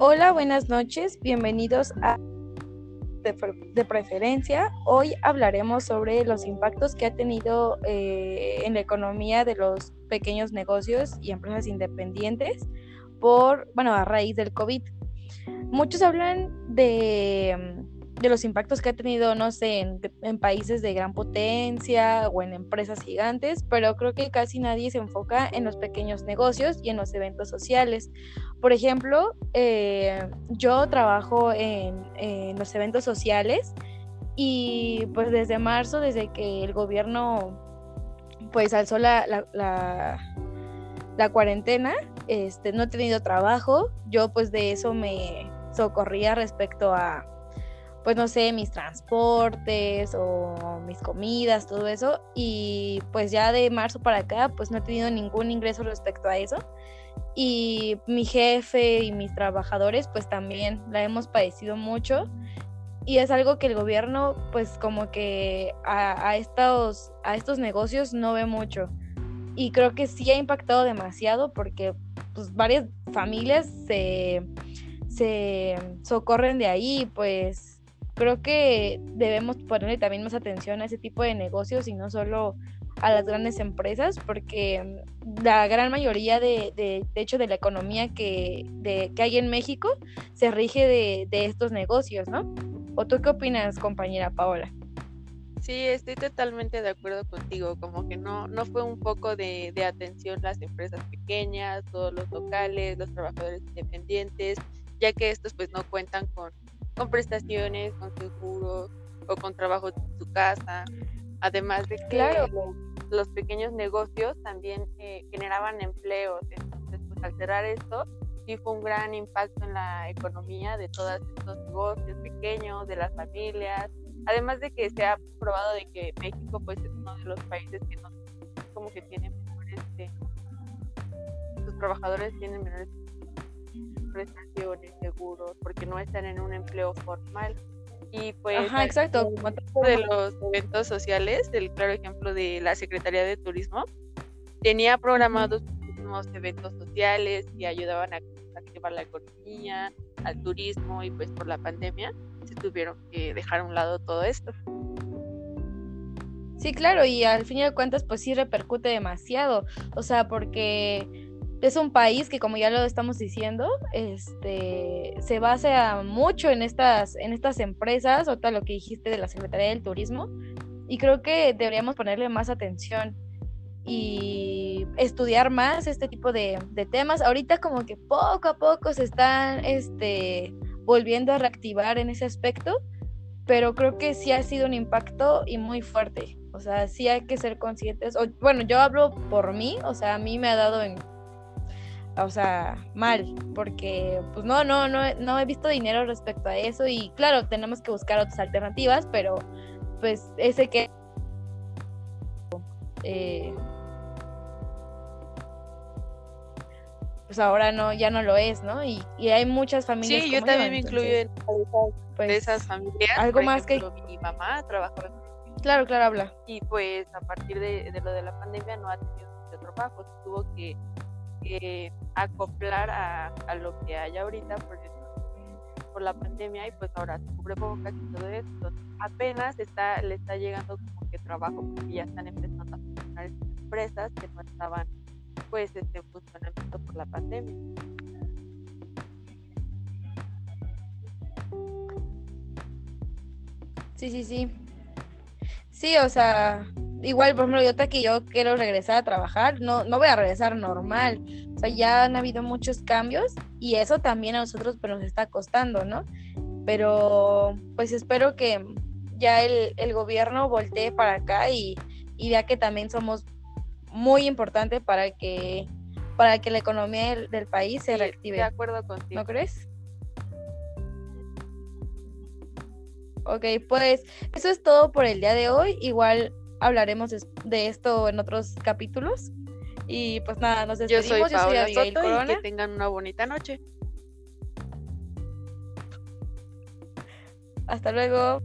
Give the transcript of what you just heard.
Hola, buenas noches, bienvenidos a de, preferencia. Hoy hablaremos sobre los impactos que ha tenido eh, en la economía de los pequeños negocios y empresas independientes por, bueno, a raíz del COVID. Muchos hablan de de los impactos que ha tenido, no sé, en, países de gran potencia o en empresas gigantes, pero creo que casi nadie se enfoca en los pequeños negocios y en los eventos sociales. Por ejemplo, eh, yo trabajo en, los eventos sociales y pues desde marzo, desde que el gobierno pues alzó la, la, la cuarentena, este, no he tenido trabajo, yo pues de eso me socorría respecto a pues no sé, mis transportes o mis comidas, todo eso. Y pues ya de marzo para acá, pues no he tenido ningún ingreso respecto a eso. Y mi jefe y mis trabajadores, pues también la hemos padecido mucho. Y es algo que el gobierno, pues como que a, estos, a estos negocios no ve mucho. Y creo que sí ha impactado demasiado porque pues varias familias se, se socorren de ahí, pues creo que debemos ponerle también más atención a ese tipo de negocios y no solo a las grandes empresas, porque la gran mayoría de, de, hecho de la economía que, de, que hay en México se rige de, de estos negocios, ¿no? ¿O tú qué opinas, compañera Paola? Sí, estoy totalmente de acuerdo contigo, como que no, no fue un poco de, de atención las empresas pequeñas, todos los locales, los trabajadores independientes, ya que estos pues no cuentan con con prestaciones, con seguros o con trabajo en su casa. Además de que los, pequeños negocios también eh, generaban empleos. Entonces, pues al cerrar esto, sí fue un gran impacto en la economía de todos estos negocios pequeños, de las familias. Además de que se ha probado de que México pues es uno de los países que no como que tienen menores, eh, sus trabajadores tienen menores prestaciones, seguros, porque no están en un empleo formal. Y pues Ajá, exacto. de los eventos sociales, el claro ejemplo de la Secretaría de Turismo, tenía programados unos eventos sociales y ayudaban a activar la economía, al turismo y pues por la pandemia se tuvieron que dejar a un lado todo esto. Sí, claro, y al fin y al cuentas pues sí repercute demasiado, o sea, porque es un país que como ya lo estamos diciendo, este se basa mucho en estas en estas empresas, o tal lo que dijiste de la Secretaría del Turismo, y creo que deberíamos ponerle más atención y estudiar más este tipo de, temas. Ahorita como que poco a poco se están este volviendo a reactivar en ese aspecto, pero creo que sí ha sido un impacto y muy fuerte. O sea, sí hay que ser conscientes. Bueno, yo hablo por mí, o sea, a mí me ha dado en o sea, mal, porque pues no, no, no, no he visto dinero respecto a eso y claro, tenemos que buscar otras alternativas, pero pues ese que... Eh, pues ahora no, ya no lo es, ¿no? Y, hay muchas familias. Sí, yo también me incluyo en pues, esas familias. Algo más que... Mi mamá trabajó Claro, claro, habla. Y pues a partir de, lo de la pandemia no ha tenido mucho trabajo, tuvo que que acoplar a, lo que hay ahorita por, por la pandemia y pues ahora se cubre cubrebocas y todo esto. Apenas está, le está llegando como que trabajo porque ya están empezando a funcionar empresas que no estaban pues este funcionamiento por la pandemia. Sí, sí, sí. Sí, o sea, igual, por ejemplo, yo que yo quiero regresar a trabajar, no, no voy a regresar normal. O sea, ya han habido muchos cambios y eso también a nosotros pues, nos está costando, ¿no? Pero pues espero que ya el, el gobierno voltee para acá y, y vea que también somos muy importantes para que para que la economía del, país se reactive. De acuerdo contigo. ¿No crees? Ok, pues eso es todo por el día de hoy. Igual hablaremos de esto en otros capítulos. Y pues nada, nos despedimos. Yo soy Paola Soto y que tengan una bonita noche. Hasta luego.